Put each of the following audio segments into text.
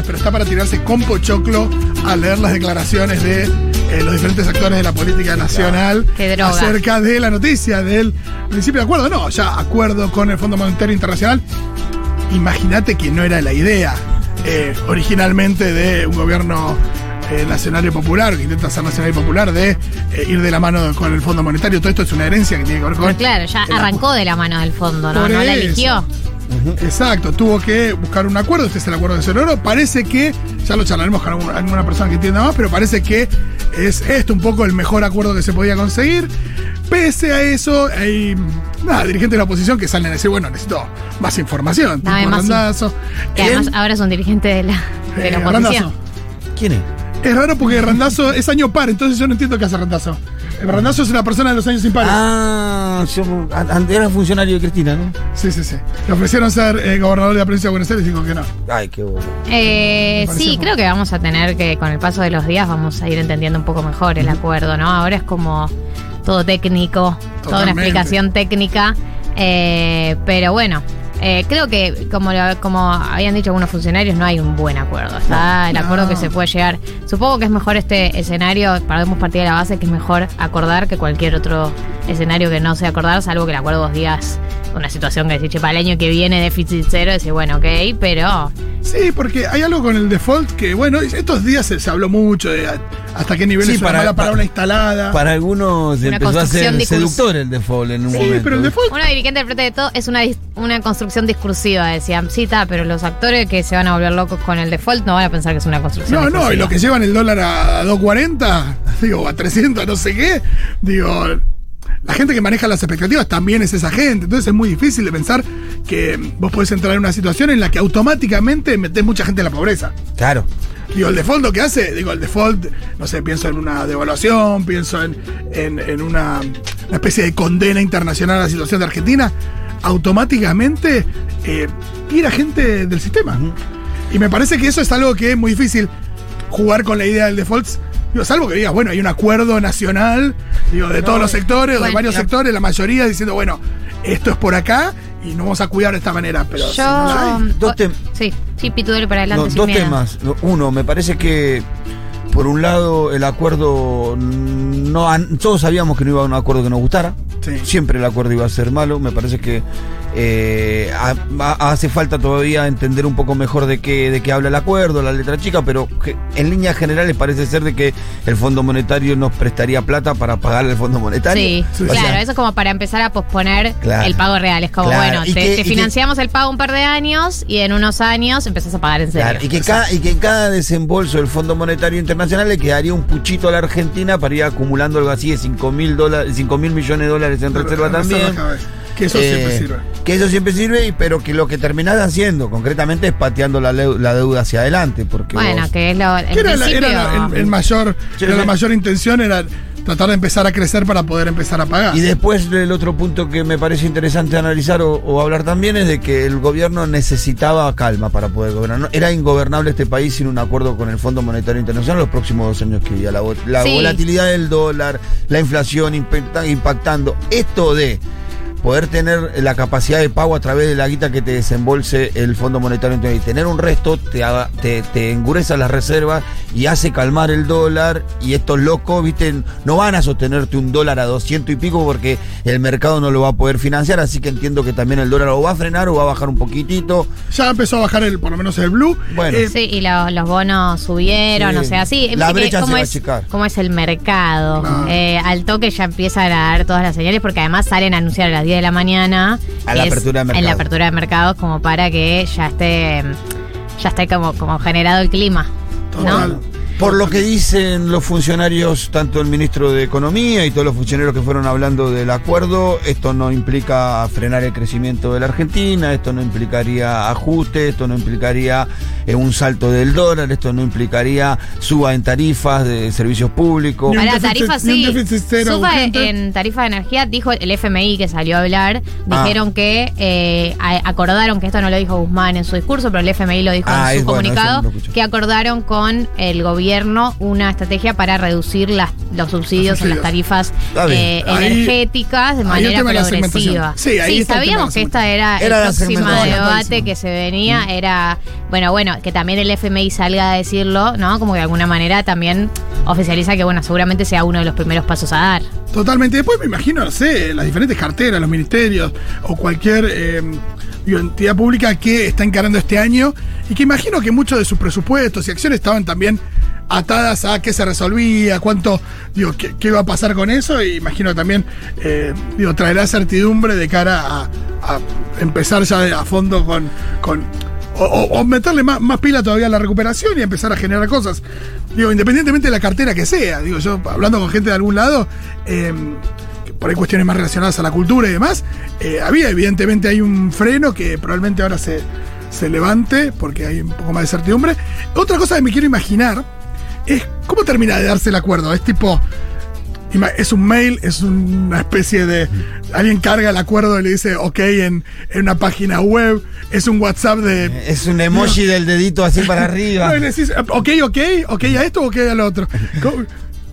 a pero está para tirarse con pochoclo al leer las declaraciones de eh, los diferentes actores de la política nacional acerca de la noticia del principio de acuerdo. No, ya acuerdo con el Fondo Monetario Internacional. Imagínate que no era la idea eh, originalmente de un gobierno eh, nacional y popular, que intenta ser nacional y popular, de eh, ir de la mano con el Fondo Monetario. Todo esto es una herencia que tiene que ver con. Pero claro, ya arrancó de la mano del fondo, ¿no? No la Exacto, tuvo que buscar un acuerdo, este es el acuerdo de Ceroro, parece que, ya lo charlaremos con algún- alguna persona que entienda más, pero parece que es esto un poco el mejor acuerdo que se podía conseguir. Pese a eso, hay nada, dirigentes de la oposición que salen a decir, bueno, necesito más información. Dame más in- Randazzo. Que además Él, ahora es un dirigente de la, de eh, la Randazzo. oposición. ¿Quién es? Es raro porque Randazo es año par, entonces yo no entiendo qué hace Randazo. El Randazo es una persona de los años impares. Ah, yo, era funcionario de Cristina, ¿no? Sí, sí, sí. Le ofrecieron ser eh, gobernador de la provincia de Buenos Aires y dijo que no. Ay, qué bobo. Eh, sí, creo que vamos a tener que, con el paso de los días, vamos a ir entendiendo un poco mejor el acuerdo, ¿no? Ahora es como todo técnico, toda una explicación técnica. eh, pero bueno, eh, creo que, como, como habían dicho algunos funcionarios, no hay un buen acuerdo. Está el No. acuerdo que se puede llegar. Supongo que es mejor este escenario, partimos partir de la base, que es mejor acordar que cualquier otro escenario que no sea acordar, salvo que el acuerdo vos digas una situación que decís, che, para el año que viene déficit cero, decís, bueno, ok, pero Sí, porque hay algo con el default que, bueno, estos días se, se habló mucho de hasta qué nivel Sí, es una para- mala palabra para- instalada. Para algunos Una empezó a ser discurs- seductor el default en un sí, momento. pero el default. Una dirigente del frente de todo es una, una construcción discursiva, decían. Sí, está, pero los actores que se van a volver locos con el default no van a pensar que es una construcción No, no, y discursiva. lo que llevan el dólar a 2.40, digo, a 300, no sé qué, digo, la gente que maneja las expectativas también es esa gente. Entonces es muy difícil de pensar que vos podés entrar en una situación en la que automáticamente metés mucha gente en la pobreza. Claro. Digo, el default lo que hace, digo, el default, no sé, pienso en una devaluación, pienso en, en- en una, una especie de condena internacional a la situación de Argentina, automáticamente eh, tira gente del sistema. Y me parece que eso es algo que es muy difícil jugar con la idea del default. Digo, salvo que digas, bueno, hay un acuerdo nacional, digo, de todos los sectores, o de bueno, varios sectores, la mayoría diciendo, bueno, esto es por acá y no vamos a cuidar de esta manera. Pero si Yo. no hay- Dos tem- sí, sí, pitudero para adelante. No, sin dos miedo. temas. No, Uno, me parece que por un lado el acuerdo no an- todos sabíamos que no iba a un acuerdo que nos gustara. Sí. Siempre el acuerdo iba a ser malo. Me parece que eh, ha- ha- hace falta todavía entender un poco mejor de qué, de qué habla el acuerdo, la letra chica, pero que en líneas generales parece ser de que el Fondo Monetario nos prestaría plata para pagarle al Fondo Monetario. Sí, Sí, claro, sea, eso es como para empezar a posponer Claro. el pago real. Es como, Claro, bueno, te, que- te y que- financiamos el pago un par de años y en unos años empezás a pagar en serio. Claro, y, que cada, y que en cada desembolso del Fondo Monetario Internacional le quedaría un puchito a la Argentina para ir acumulando algo así de 5 mil dólares, 5 mil millones de dólares en reserva también. Que eso Eh, siempre sirve. Que eso siempre sirve, pero que lo que terminás haciendo concretamente es pateando la, deuda hacia adelante. Porque Bueno, vos- que es lo. Que era, la- era la- el, el mayor, Sí, era la mayor intención era tratar de empezar a crecer para poder empezar a pagar. Y después el otro punto que me parece interesante analizar o, o hablar también es de que el gobierno necesitaba calma para poder gobernar. Era ingobernable este país sin un acuerdo con el Fondo Monetario Internacional los próximos dos años que había. La, vo- la Sí. volatilidad del dólar, la inflación impacta- impactando. Esto de poder tener la capacidad de pago a través de la guita que te desembolse el Fondo Monetario Internacional tener un resto te, te, te engureza las reservas y hace calmar el dólar y estos locos, viste, no van a sostenerte un dólar a 200 y pico porque el mercado no lo va a poder financiar, así que entiendo que también el dólar o va a frenar o va a bajar un poquitito. Ya empezó a bajar el, por lo menos el blue. Bueno. Eh, Sí, y lo- los bonos subieron, Sí. o sea, sí. La brecha se cómo va a es, achicar. cómo es el mercado. Claro. Eh, al toque ya empiezan a dar todas las señales, porque además salen a anunciar a las 10 de la mañana. A la apertura de En la apertura de mercados, como para que ya esté, ya esté como, como generado el clima. Total. ¿no? Por lo que dicen los funcionarios, tanto el ministro de Economía y todos los funcionarios que fueron hablando del acuerdo, esto no implica frenar el crecimiento de la Argentina, esto no implicaría ajuste, esto no implicaría eh, un salto del dólar, esto no implicaría suba en tarifas de servicios públicos. Para déficit- tarifa ni un sí. Suba urgente. en tarifa de energía, dijo el FMI que salió a hablar, Ah. dijeron que eh, a- acordaron, que esto no lo dijo Guzmán en su discurso, pero el FMI lo dijo Ah, en es su bueno, comunicado, no que acordaron con el gobierno gobierno una estrategia para reducir las, los subsidios Los en las subsidios. tarifas eh, Ahí- energéticas de manera progresiva. Sí, ahí sabíamos que esta era, Era el próximo debate que se venía, era, bueno, bueno, que también el FMI salga a decirlo, ¿no? Como que de alguna manera también oficializa que, bueno, seguramente sea uno de los primeros pasos a dar. Totalmente. Después me imagino, no sé, las diferentes carteras, los ministerios o cualquier eh, entidad pública que está encarando este año y que imagino que muchos de sus presupuestos y acciones estaban también atadas a qué se resolvía, cuánto, digo, qué, qué iba a pasar con eso. Y imagino también, eh, traerá certidumbre de cara a, a empezar ya a fondo con. con o, meterle más, más pila todavía a la recuperación y empezar a generar cosas. Digo, independientemente de la cartera que sea. Digo, yo hablando con gente de algún lado, eh, por ahí cuestiones más relacionadas a la cultura y demás, eh, había evidentemente hay un freno que probablemente ahora se, se levante porque hay un poco más de certidumbre. Otra cosa que me quiero imaginar es cómo termina de darse el acuerdo. Es tipo, es un mail, es una especie de... Alguien carga el acuerdo y le dice ok en, en una página web, es un WhatsApp de... Es un emoji del dedito así para arriba. No, y le decís, ok, ok, ok a esto o ok a lo otro. ¿Cómo,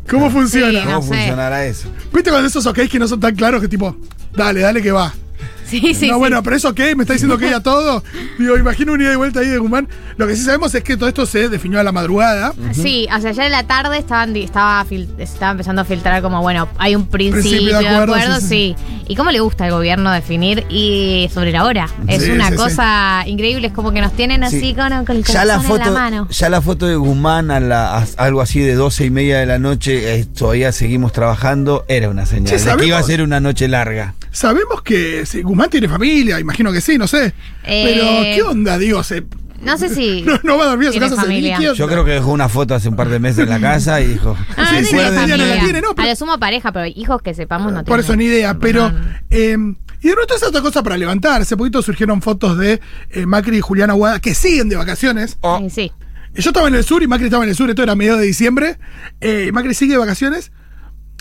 cómo funciona? Sí, ¿Cómo no sé. funcionará eso? ¿Viste cuando esos ok que no son tan claros que tipo, dale, dale que va? Sí, sí, no, sí. bueno, pero es ok, me está diciendo ok a todo. Digo, imagino un ida y vuelta ahí de Guzmán. Lo que sí sabemos es que todo esto se definió a la madrugada. Sí, o sea, ya en la tarde estaban, estaba, estaba empezando a filtrar como, bueno, hay un principio, Principio de de acuerdo, sí, sí, sí, ¿Y cómo le gusta al gobierno definir y sobre la hora? Es Sí, una sí, sí. cosa increíble, es como que nos tienen así Sí. con, con el Ya la, corazón en foto, la mano. ya la foto de Guzmán a, la- a algo así de 12 y media de la noche, eh, todavía seguimos trabajando, era una señal de que iba a ser una noche larga. Sabemos que sí, Guzmán tiene familia, imagino que sí, no sé. Pero, Eh, ¿qué onda? Digo, se, No sé si. no, no va a dormir a su casa familia. Yo creo que dejó una foto hace un par de meses en la casa y dijo. Ah, Sí, no sí, la familia familia. la tiene, ¿no? Pero- A lo sumo pareja, pero hijos que sepamos no Por tiene. eso ni idea, pero. No. eh, y de nuevo es otra cosa para levantar. Hace poquito surgieron fotos de eh, Macri y Juliana Aguada que siguen de vacaciones. Oh, Sí, sí. Yo estaba en el sur y Macri estaba en el sur, esto era mediados de diciembre. eh, Macri sigue de vacaciones.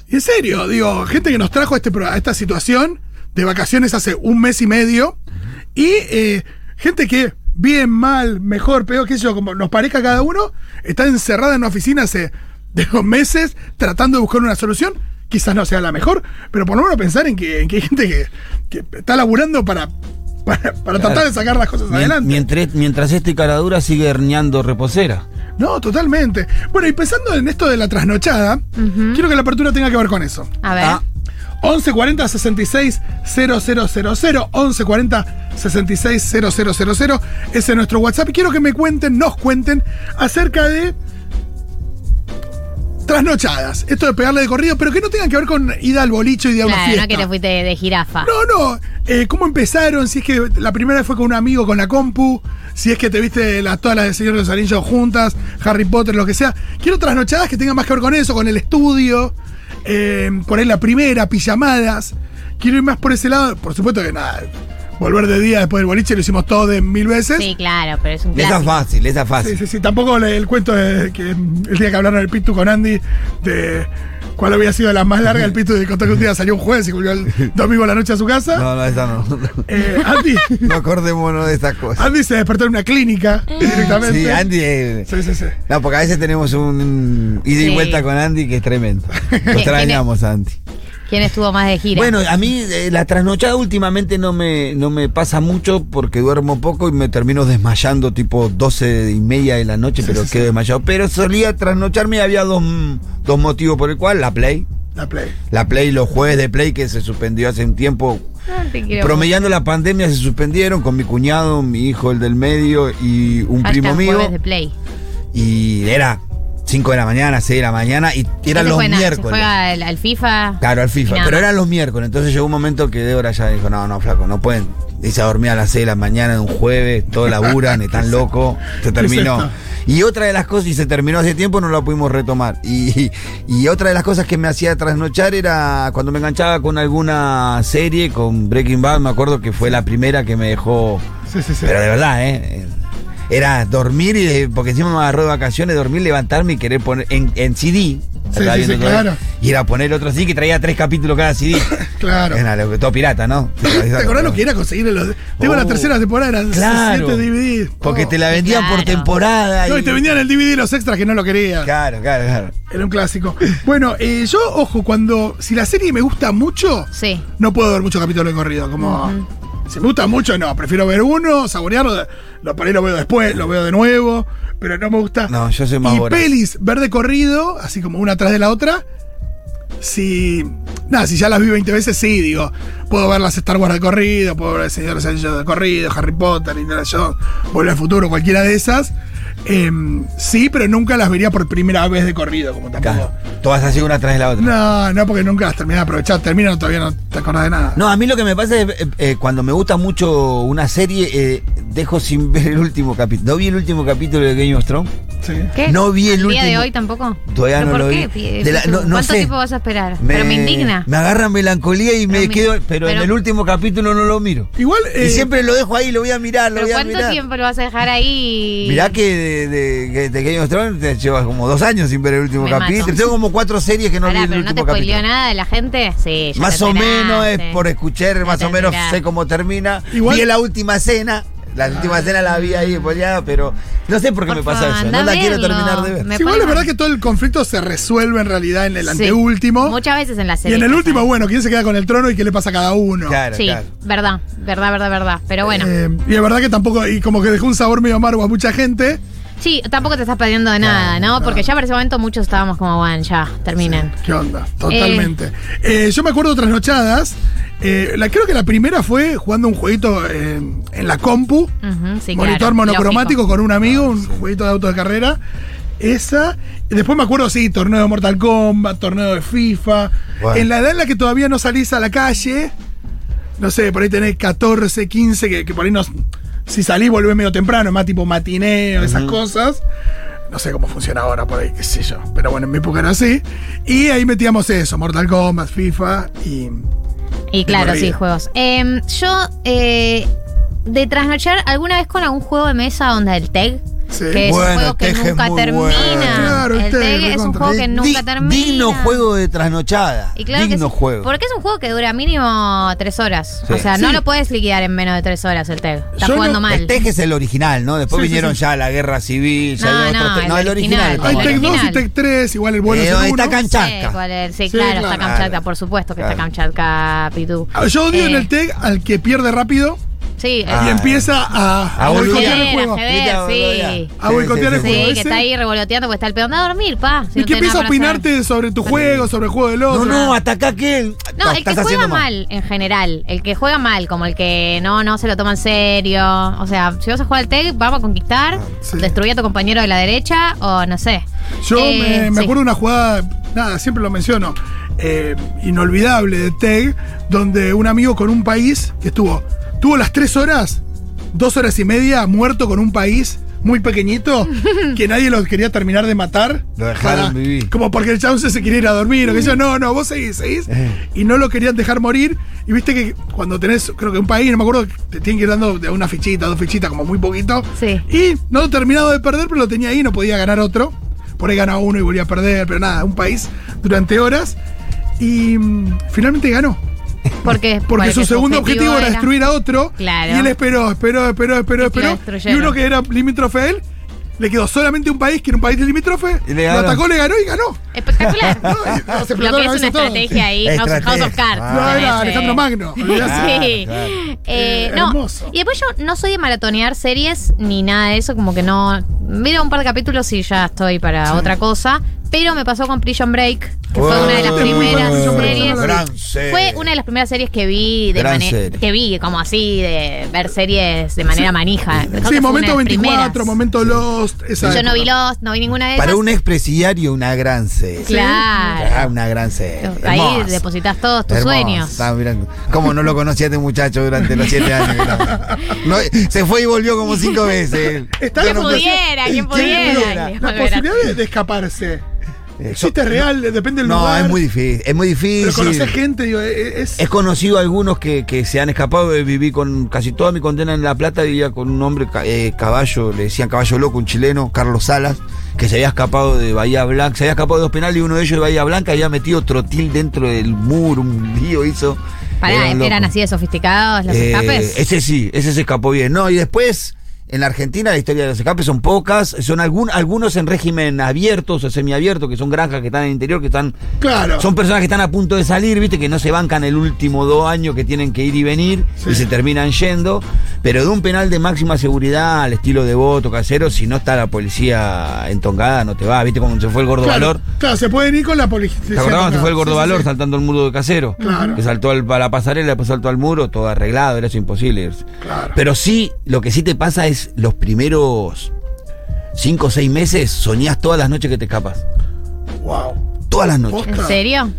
Y en serio, digo, gente que nos trajo a, este, a esta situación de vacaciones hace un mes y medio. Y eh, gente que, bien, mal, mejor, peor, qué sé yo, como nos parezca cada uno, está encerrada en una oficina hace digo, meses tratando de buscar una solución. Quizás no sea la mejor, pero por lo menos pensar en que, en que hay gente que, que está laburando para, para, para tratar de sacar las cosas adelante. mientras, mientras este caradura sigue herneando reposera. No, totalmente. Bueno, y pensando en esto de la trasnochada, quiero que la apertura tenga que ver con eso. A ver. Ah, 1140 66 000 1140 66 000 Ese es nuestro WhatsApp. Y quiero que me cuenten, nos cuenten acerca de trasnochadas. Esto de pegarle de corrido, pero que no tengan que ver con ida al boliche y de a una claro, fiesta. no que te fuiste de, de jirafa. No, no. Eh, ¿Cómo empezaron? Si es que la primera vez fue con un amigo con la compu. Si es que te viste las, todas las de Señor de los Anillos juntas, Harry Potter, lo que sea. Quiero trasnochadas que tengan más que ver con eso, con el estudio. eh, por ahí la primera, pijamadas. Quiero ir más por ese lado. Por supuesto que nada. Volver de día después del boliche lo hicimos todo de mil veces. Sí, claro, pero es un esa es fácil, esa es Sí, fácil. sí, sí. Tampoco le- el cuento de que el día que hablaron del Pitu con Andy, de cuál había sido la más larga, el Pitu de contó que un día salió un jueves y volvió el domingo a la noche a su casa. No, no, esa no. Eh, Andy, No acordémonos de esas cosas. Andy se despertó en una clínica directamente. Sí, Andy. eh, Sí, sí, sí. No, porque a veces tenemos un ida y Sí. vuelta con Andy que es tremendo. Lo ¿Quién- extrañamos, Andy. ¿Quién estuvo más de gira? Bueno, a mí eh, la trasnochada últimamente no me, no me pasa mucho porque duermo poco y me termino desmayando tipo 12 y media de la noche, Sí, pero sí, quedo sí. desmayado. Pero solía trasnocharme y había dos, dos motivos por el cual la Play. La play. La Play, los jueves de Play que se suspendió hace un tiempo. No te quiero Promediando la pandemia se suspendieron con mi cuñado, mi hijo el del medio y un primo mío. jueves de play. Y era 5 de la mañana, 6 de la mañana y eran ¿Qué se los juega? ¿Se miércoles. juega al, al FIFA? Claro, al Y FIFA. Pero eran los miércoles. Entonces llegó un momento que Débora ya dijo: No, no, flaco, no pueden. Dice a dormir a las 6 de la mañana de un jueves, todos laburan, están locos. Se terminó. Y otra de las cosas, y se terminó hace tiempo, no la pudimos retomar. Y, y otra de las cosas que me hacía trasnochar era cuando me enganchaba con alguna serie, con Breaking Bad, me acuerdo que fue la primera que me dejó. Sí, sí, sí. Pero de verdad, ¿eh? Era dormir y de- porque encima me agarró de vacaciones, dormir, levantarme y querer poner en, en CD. Sí, sí, sí, claro. Y era poner otro CD que traía tres capítulos cada CD. Claro. Era lo que- todo pirata, ¿no? ¿Te acordás lo que era conseguir los.? Tengo Oh. la tercera temporada, eran Claro. 7 DVD. Porque Oh. te la vendían por temporada. No, y te vendían el DVD y los extras que no lo querías. Claro, claro, claro. Era un clásico. Bueno, eh, yo, ojo, cuando. Si la serie me gusta mucho, Sí. no puedo ver muchos capítulos de corrido. Como. Si me gusta mucho, no. Prefiero ver uno, saborearlo. Lo, por ahí lo veo después, lo veo de nuevo. Pero no me gusta. No, yo soy más Y voraz. pelis, ver de corrido, así como una atrás de la otra. Si. Nada, si ya las vi 20 veces, sí, digo. Puedo ver las Star Wars de corrido, puedo ver El Señor de los Anillos de corrido, Harry Potter, Indiana Jones, Volver al Futuro, cualquiera de esas. Em, sí, pero nunca las vería por primera vez de corrido, como tampoco. Claro. Todas así una tras de la otra. No, no, porque nunca las terminé de aprovechar. Termino, todavía no te acordás de nada. No, a mí lo que me pasa es eh, eh, cuando me gusta mucho una serie, eh, dejo sin ver el último capítulo. ¿No vi el último capítulo de Game of Thrones? Sí. ¿Qué? No vi el ¿Al día de último. hoy tampoco? Todavía ¿Pero no por lo qué? vi. Pi- De la- no- no ¿Cuánto sé. tiempo vas a esperar? Pero me indigna. Me agarra melancolía y me Pero me- quedo. Pero, en el último capítulo no lo miro. Igual. eh, y siempre lo dejo ahí, lo voy a mirar, lo ¿Pero voy a cuánto tiempo lo vas a dejar ahí? Mirá que de, de- que de Game of Thrones te llevas como dos años sin ver el último Me capítulo. mato. Tengo como cuatro series que no Pará, vi el pero no te último capítulo. nada de la gente. Sí, ya Más o menos es por escuchar, más o menos sé cómo termina. Vi la última cena. La última cena la vi ahí spoileada, pero no sé por qué Por me pasa favor, eso. No la quiero terminar de ver. Sí, igual es verdad que todo el conflicto se resuelve en realidad en el Sí. anteúltimo. Muchas veces en la Y serie. en el último, bueno, ¿quién se queda con el trono y qué le pasa a cada uno? Claro, Sí, claro. verdad, verdad, verdad, verdad. Pero bueno, Eh, y es verdad que tampoco, y como que dejó un sabor medio amargo a mucha gente. sí, tampoco te estás perdiendo de nada, ¿no? Porque ya para ese momento muchos estábamos como, bueno, ya, terminen. ¿Qué onda? Totalmente. Eh, yo me acuerdo de trasnochadas. Eh, la, creo que la primera fue jugando un jueguito eh, en la compu. Sí, monitor claro, monocromático lógico. con un amigo, un jueguito de auto de carrera. Esa. Y después me acuerdo, sí, torneo de Mortal Kombat, torneo de FIFA. Bueno. En la edad en la que todavía no salís a la calle, no sé, por ahí tenés 14, 15, que, que por ahí no. Si salís volvés medio temprano, más tipo matineo, esas cosas. No sé cómo funciona ahora por ahí, qué sé yo. Pero bueno, en mi época era así. Y ahí metíamos eso, Mortal Kombat, FIFA y. Y claro, sí, juegos. Em, yo, eh, de trasnochar, ¿alguna vez con algún juego de mesa onda el TEG? Sí. Que es un juego que TEG es nunca termina. bueno. Claro, el el TEG, TEG es un juego que nunca termina. Digno juego de trasnochada. Y claro que digno sí, juego. Porque es un juego que dura mínimo tres horas. Sí. O sea, no lo puedes liquidar en menos de tres horas el TEG. Yo no- jugando mal. El TEG es el original, ¿no? Después vinieron sí. ya la guerra civil, ya No, no, otros el no, el original. Hay hablando. 2 y. Tech 3, igual el bueno Eh, es el está. Kamchatka. Sí, claro, está Kamchatka, por supuesto que está. Kamchatka, Pitu. Ah, Yo odio Eh, en el TEG al que pierde rápido Sí, Ah, y empieza a, A a boicotear el juego. a sí. A boicotear el Sí, juego que ese. está ahí revoloteando porque está el peón. A dormir, pa. si Y no que empieza a opinarte sobre tu juego, sobre el juego del otro. No, no, ataca aquel. No, el que juega mal. en general. El que juega mal, como el que no, no se lo toma en serio. O sea, si vas a jugar al TEG, vamos a conquistar, sí. destruir a tu compañero de la derecha o no sé. Yo Eh, me, me sí. acuerdo de una jugada, nada, siempre lo menciono, eh, inolvidable de TEG, donde un amigo con un país que estuvo, tuvo las tres horas, dos horas y media, muerto con un país muy pequeñito, que nadie lo quería terminar de matar. Lo dejaron vivir. Como porque el chabón se quería ir a dormir, o que yo, no, no, vos seguís, seguís. Eh. Y no lo querían dejar morir. Y viste que cuando tenés, creo que un país, no me acuerdo, te tienen que ir dando de una fichita, dos fichitas, como muy poquito. Sí. Y no terminado de perder, pero lo tenía ahí, no podía ganar otro. Por ahí ganaba uno y volvía a perder, pero nada, un país durante horas. Y mm, finalmente ganó. Porque, Porque su segundo objetivo era destruir a otro. Claro. Y él esperó, esperó, esperó, esperó, esperó. Y uno que era limítrofe a él, le quedó solamente un país, que era un país limítrofe. Y le lo atacó, le ganó y ganó. Espectacular. No, se Lo que es una estrategia ahí, House, Estrategia. House of Cards. Ah. No, tenés, era. Alejandro Magno. Sí. claro. Eh, Eh, no. hermoso. Y después yo no soy de maratonear series ni nada de eso, como que no. Miro un par de capítulos y ya estoy para otra cosa. Pero me pasó con Prison Break, que fue una de las primeras bueno, series. Gran serie. Fue una de las primeras series que vi de manera. Que vi, como así, de ver series de manera manija. Creo Sí, fue una momento de las 24, primeras. momento Lost. Esa Yo no vi. Lost, no vi ninguna de esas. Para un expresidiario, una gran serie. Claro. Ah, Una gran serie. Ahí Hermosa. depositas todos tus Hermosa. sueños. Estaba mirando. ¿Cómo no lo conocía este muchacho durante los siete años? No, se fue y volvió como cinco veces. ¿Quién pudiera? ¿Quién pudiera? La posibilidad de escaparse Eh, ¿Existe so- real? Depende del No, lugar. es muy difícil. Es muy Pero difícil. conocer gente, digo, e- es. He conocido a algunos que, que se han escapado. eh, Viví con casi toda mi condena en La Plata. Vivía con un hombre, ca- eh, caballo, le decían caballo loco, un chileno, Carlos Salas, que se había escapado de Bahía Blanca. Se había escapado de dos penales y uno de ellos de Bahía Blanca había metido trotil dentro del muro. Un lío hizo. Pará, ¿eran loco. así de sofisticados los Eh, escapes? Ese sí, ese se escapó bien. No, y después, en la Argentina, la historia de los escapes son pocas. Son algún, algunos en régimen abiertos o semiabierto, que son granjas que están en el interior, que están Claro. son personas que están a punto de salir, viste, que no se bancan el último dos años que tienen que ir y venir Sí. y se terminan yendo. Pero de un penal de máxima seguridad al estilo de voto casero, si no está la policía entongada, no te va. Viste cuando se fue el gordo claro, valor. Claro, se pueden ir con la policía. ¿Te cuando se fue el gordo sí, valor sí. saltando el muro de casero? Claro. Que saltó al- a la pasarela, después saltó al muro, todo arreglado, era eso imposible. Claro. Pero sí, lo que sí te pasa es los primeros cinco o seis meses soñás todas las noches que te escapas. Wow. Todas las noches. ¿En serio?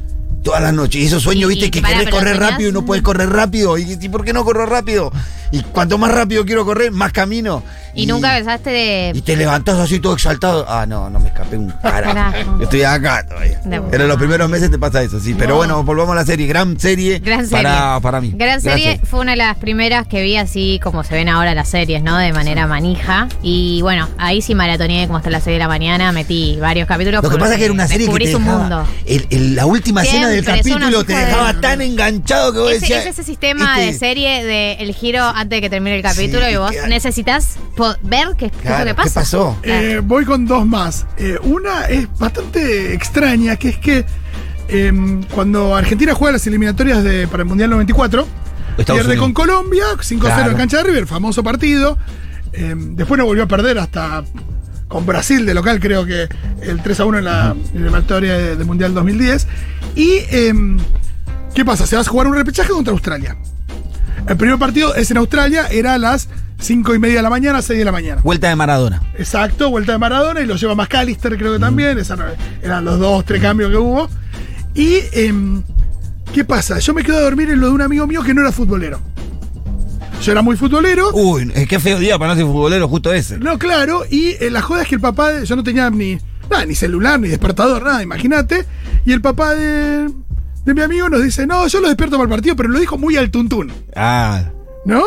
Todas las noches. Y esos sueños, Y- viste, y- que pará, querés correr soñás- rápido y no puedes correr rápido. ¿Y, y por qué no corro rápido? Y cuanto más rápido quiero correr, más camino. ¿Y, nunca pensaste de.? Y te levantás así todo exaltado. Ah, no, no me escapé un carajo. Estoy acá todavía. De Pero en los primeros meses te pasa eso, sí. Pero No. bueno, volvamos a la serie. Gran serie, Gran serie. Para, para mí. Gran serie fue una de las primeras que vi así como se ven ahora las series, ¿no? De manera manija. Y bueno, ahí sí maratoneé como hasta las 6 de la mañana, metí varios capítulos. Lo que pasa es que era una serie que te descubrís un dejaba, mundo. el- el- la última escena del capítulo te de- dejaba tan enganchado que vos Ese, decías. es ese sistema este- de serie de el giro antes de que termine el capítulo Sí, y vos que- necesitas ver qué, qué es Claro, lo que pasa. ¿Qué pasó? Eh, voy con dos más. Eh, una es bastante extraña, que es que em, cuando Argentina juega las eliminatorias de, para el Mundial 94, Estados pierde Unidos. con Colombia, 5-0 Claro. en cancha de River, famoso partido. Em, después no volvió a perder hasta con Brasil de local, creo que el 3-1 en la en la eliminatoria de- del Mundial 2010. Y, em, ¿qué pasa? Se va a jugar un repechaje contra Australia. El primer partido es en Australia, era a las 5 y media de la mañana, 6 de la mañana. Vuelta de Maradona. Exacto, vuelta de Maradona y lo lleva McAllister, creo que también. Esa no- eran los dos, tres cambios que hubo. Y, em, ¿qué pasa? Yo me quedo a dormir en lo de un amigo mío que no era futbolero. Yo era muy futbolero. Uy, es que feo día para no ser futbolero, justo ese. No, claro, y eh, la joda es que el papá, de- yo no tenía ni, nada, ni celular, ni despertador, nada, imagínate. Y el papá de, de mi amigo nos dice, no, yo lo despierto para el partido, pero lo dijo muy al tuntún, Ah, ¿no?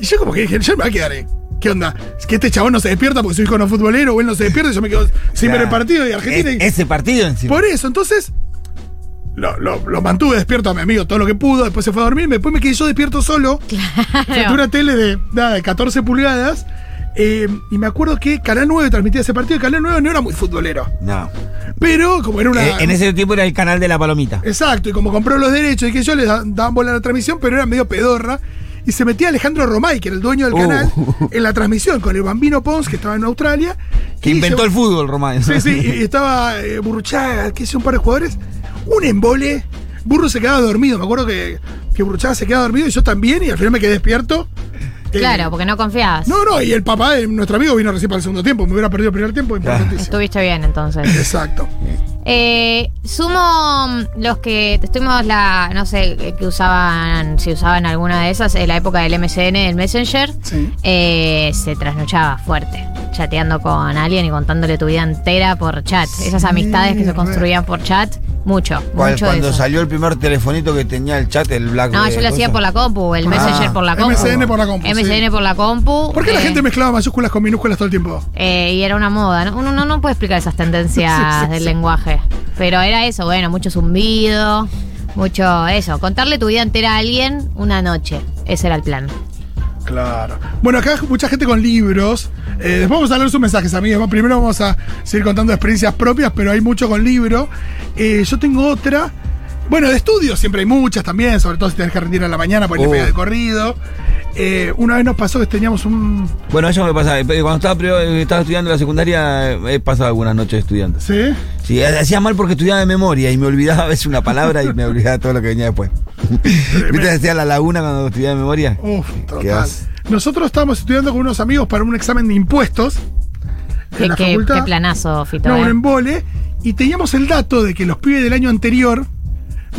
Y yo como que dije, yo me voy a quedar, eh, ¿qué onda? Es que este chabón no se despierta porque su hijo no es futbolero, o él no se despierta, y yo me quedo sin ver el claro. partido de Argentina. Y- ese partido encima. Por eso, entonces, lo, lo- lo mantuve despierto a mi amigo todo lo que pudo, después se fue a dormir, después me quedé yo despierto solo. Frente a una tele de, nada, de 14 pulgadas. eh, y me acuerdo que Canal 9 transmitía ese partido y Canal 9 no era muy futbolero. No. Pero como era una. Eh, en ese tiempo era el canal de la palomita. Exacto, y como compró los derechos y que yo les da- daban bola a la transmisión, pero era medio pedorra. Y se metía Alejandro Romay, que era el dueño del Uh. canal, en la transmisión con el Bambino Pons, que estaba en Australia. Que inventó se- el fútbol, Román. Sí, sí, y estaba eh, Burruchaga, que es un par de jugadores. Un embole. Burro se quedaba dormido. Me acuerdo que, que Burruchaga se quedaba dormido y yo también, y al final me quedé despierto. Eh, Claro, porque no confiabas. No, no, y el papá de nuestro amigo vino recién para el segundo tiempo. Me hubiera perdido el primer tiempo, importantísimo. Estuviste bien entonces. Exacto. Eh, sumo mm, los que estuvimos la, no sé, eh, que usaban, si usaban alguna de esas, en la época del MSN, el Messenger, Sí. eh, se trasnochaba fuerte, chateando con alguien y contándole tu vida entera por chat. Esas amistades que se construían por chat, mucho, Cual- mucho Cuando eso. salió el primer telefonito que tenía el chat, el Black. No, yo lo hacía por la compu, el Ah. Messenger por la compu. MSN por la compu, MSN sí. por la compu. ¿Por qué la eh, gente mezclaba mayúsculas con minúsculas todo el tiempo? eh, y era una moda, ¿no? Uno no, no puede explicar esas tendencias Sí, sí, del sí. lenguaje. Pero era eso, bueno, mucho zumbido, mucho eso. Contarle tu vida entera a alguien una noche. Ese era el plan. Claro. Bueno, acá mucha gente con libros. Eh, después vamos a leer sus mensajes, amigos. Primero vamos a seguir contando experiencias propias, pero hay mucho con libro. Eh, yo tengo otra. Bueno, de estudios siempre hay muchas también, sobre todo si tenés que rendir a la mañana por el Oh. pega de corrido. Eh, una vez nos pasó que teníamos un. Bueno, eso me pasa. eh, Cuando estaba, eh, estaba estudiando la secundaria, eh, he pasado algunas noches estudiando. ¿Sí? Sí, eh, hacía mal porque estudiaba de memoria y me olvidaba a veces una palabra y me olvidaba todo lo que venía después. ¿Viste? Decía la laguna cuando estudiaba de memoria. Uf, total. Nosotros estábamos estudiando con unos amigos para un examen de impuestos. en Qué, la qué- facultad. qué planazo, Fito. No, ¿eh? un embole. Y teníamos el dato de que los pibes del año anterior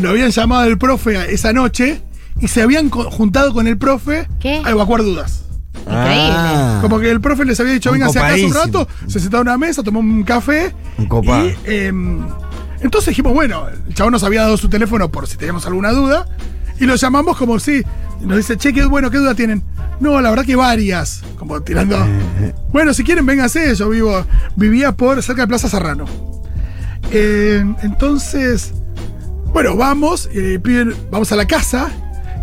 lo habían llamado al profe esa noche y se habían juntado con el profe ¿Qué? a evacuar dudas. Increíble. Ah. Como que el profe les había dicho, Un vénganse acá hace un rato, se sentaron a una mesa, tomó un café. Un copado. Y em, Entonces dijimos, bueno, el chabón nos había dado su teléfono por si teníamos alguna duda. Y lo llamamos como si. Nos dice, che, qué bueno, ¿qué duda tienen? No, la verdad que varias. Como tirando. Bueno, si quieren, vénganse. Yo vivo, vivía por cerca de Plaza Serrano. Eh, entonces, bueno, vamos, eh, piden, vamos a la casa.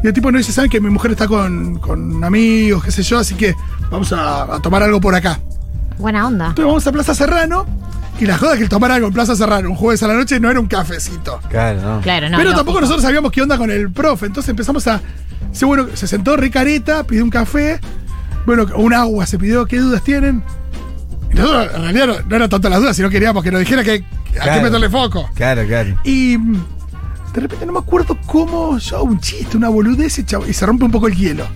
Y el tipo nos dice, ¿saben que mi mujer está con, con amigos, qué sé yo? Así que vamos a, a tomar algo por acá. Buena onda. Entonces vamos a Plaza Serrano. Y la joda es que el tomar algo en Plaza Serrano un jueves a la noche no era un cafecito. Claro, no. Claro, no. Pero lógico. tampoco nosotros sabíamos qué onda con el profe. Entonces empezamos a. dice, bueno, se sentó Ricareta, pidió un café. Bueno, un agua se pidió, ¿qué dudas tienen? Y nosotros, en realidad, no, no eran tantas las dudas, sino queríamos que nos dijera que, a qué Claro. meterle foco. Claro, claro. Y de repente no me acuerdo cómo. Yo, un chiste, una boludez y, chavo- y se rompe un poco el hielo.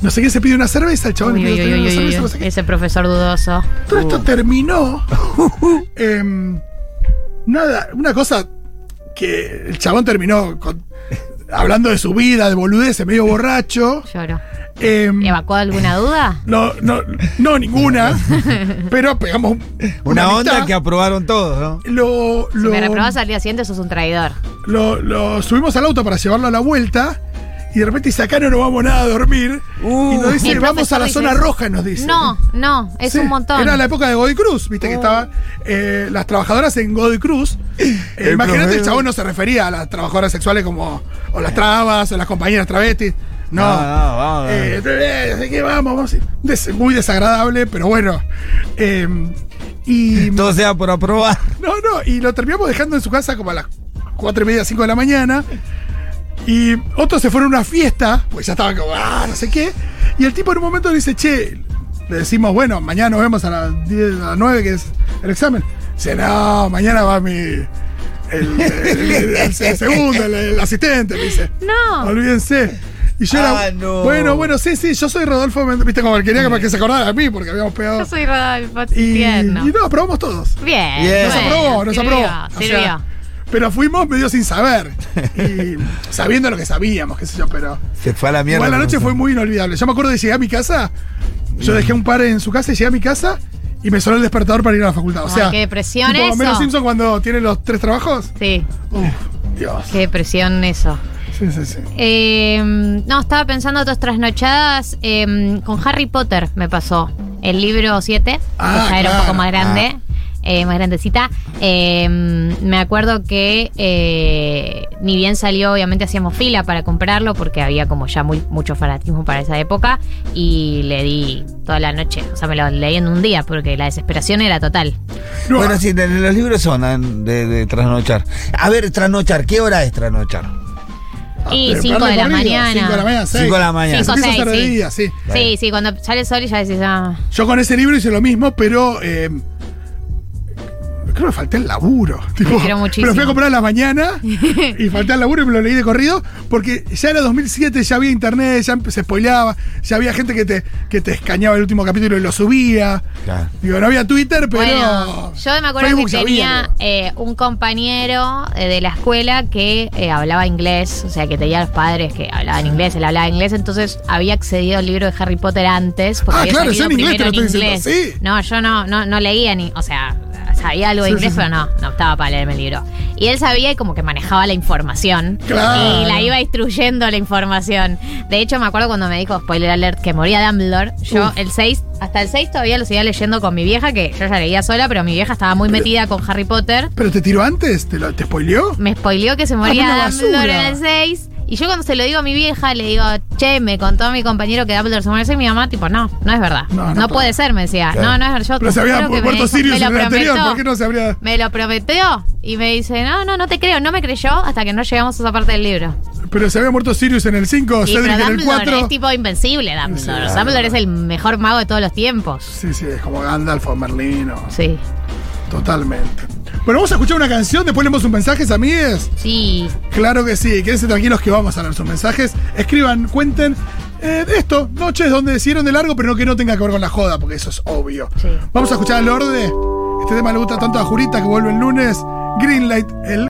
No sé qué se pide una cerveza, el chabón Uy, le uy, pidió uy, una uy, cerveza, uy, no sé qué. Ese profesor dudoso. Todo esto terminó. em, nada, una cosa que el chabón terminó con- hablando de su vida, de boludez, medio borracho. Lloro. Em, ¿Evacuó alguna duda? no, no, no, ninguna. pero pegamos un- Una onda que aprobaron todos, ¿no? Lo, Si me reprobás al día siguiente, sos un traidor. lo- lo subimos al auto para llevarlo a la vuelta. Y de repente dice, acá no nos vamos nada a dormir. Uh. y nos Mi dice, vamos a la dice zona roja, nos dice. No, no, es Sí, un montón. Era la época de Godoy Cruz, viste que Oh. estaban eh, las trabajadoras en Godoy Cruz. Eh, Imagínate, el chabón no se refería a las trabajadoras sexuales como o las trabas o las compañeras travestis. No. No, no, vamos. Eh, así que vamos, vamos. Des- muy desagradable, pero bueno. Eh, y. Todo sea por aprobar. No, no, y lo terminamos dejando en su casa como a las 4 y media, 5 de la mañana. Y otros se fueron a una fiesta, pues ya estaban como, ah, no sé qué. Y el tipo en un momento dice, che, le decimos, bueno, mañana nos vemos a las 10, a las 9, que es el examen. Dice, no, mañana va mi. El, el- el- el segundo, el, el asistente, me dice. No. Olvídense. Y yo Ah, era. no. Bueno, bueno, sí, sí, yo soy Rodolfo Mendoza. Viste como que quería que, para que se acordara de mí, porque habíamos pegado. Yo soy Rodolfo Y, tierno. y no, aprobamos todos. Bien. Bien. Nos bueno, aprobó, nos sirvió, aprobó. O Sirvió. sea, pero fuimos medio sin saber. Y sabiendo lo que sabíamos, qué sé yo, pero. Se fue a la mierda. Igual la noche ¿no? fue muy inolvidable. Yo me acuerdo de llegar a mi casa. Yo dejé un par en su casa y llegué a mi casa y me sonó el despertador para ir a la facultad. O Ay, sea, qué depresión tipo eso. Menos Simpson cuando tiene los tres trabajos. Sí, Uf, Dios. qué depresión eso. Sí, sí, sí. Eh, no, estaba pensando otras trasnochadas. eh, con Harry Potter me pasó. El libro 7, Ah, que ya era un poco más grande. Eh, más grandecita. Eh, me acuerdo que eh, ni bien salió, obviamente hacíamos fila para comprarlo porque había como ya muy, mucho fanatismo para esa época y le di toda la noche. O sea, me lo leí en un día porque la desesperación era total. No, Bueno, sí, de- de los libros son ah, de, de trasnochar. A ver, trasnochar, ¿qué hora es trasnochar? Y pero 5 darle de la corrido, mañana. cinco de la mañana, seis. Cinco de la mañana. Cinco, Se empieza a seis, hacer de sí. día, sí. Sí, sí, cuando sale el sol y ya decís, ah, Yo con ese libro hice lo mismo, pero eh, creo que falté el laburo. Tipo, quiero me lo fui a comprar a la mañana y falté al laburo y me lo leí de corrido porque ya era 2007, ya había internet, ya se spoileaba, ya había gente que te, que te escañaba el último capítulo y lo subía. Claro. Digo, no había Twitter, pero. Bueno, yo me acuerdo Facebook que tenía había, eh, un compañero eh, de la escuela que eh, hablaba inglés, o sea, que tenía los padres que hablaban inglés, él hablaba inglés, entonces había accedido al libro de Harry Potter antes, porque Ah, había claro, yo en inglés te lo estoy inglés. diciendo, sí. No, yo no, no, no leía ni, o sea, sabía algo de Sí, inglés, sí, sí. pero no, no estaba para leerme el libro. Y él sabía y como que manejaba la información. Claro. Y la iba instruyendo la información. De hecho, me acuerdo cuando me dijo, spoiler alert, que moría Dumbledore. Yo Uf. el 6, hasta el 6 todavía lo seguía leyendo con mi vieja, que yo ya leía sola, pero mi vieja estaba muy metida con Harry Potter. ¿Pero te tiró antes? ¿Te, lo, te spoileó? Me spoileó que se una moría. Dumbledore en el 6. Y yo cuando se lo digo a mi vieja, le digo, che, me contó mi compañero que Dumbledore se muere. Y mi mamá, tipo, no, no es verdad. No, No, no puede ser, me decía. Claro. No, no es verdad. Yo Pero se había me muerto Sirius me en el anterior. ¿por qué no se habría.? Me lo prometió y me dice, no, no, no te creo, no me creyó hasta que no llegamos a esa parte del libro. Pero se había muerto Sirius en el 5, Y Cedric en el Dumbledore 4. es tipo invencible, Dumbledore. Sí, Dumbledore es el mejor mago de todos los tiempos. Sí, sí, es como Gandalf o Merlino. Sí. Totalmente. Bueno, vamos a escuchar una canción, después leemos sus mensajes, amigues. Sí. Claro que sí, quédense tranquilos que vamos a leer sus mensajes. Escriban, cuenten eh, esto, noches donde decidieron de largo, pero que no tenga que ver con la joda, porque eso es obvio. Sí. Vamos a escuchar al Lorde. Este tema le gusta tanto a Jurita que vuelve el lunes. Greenlight, el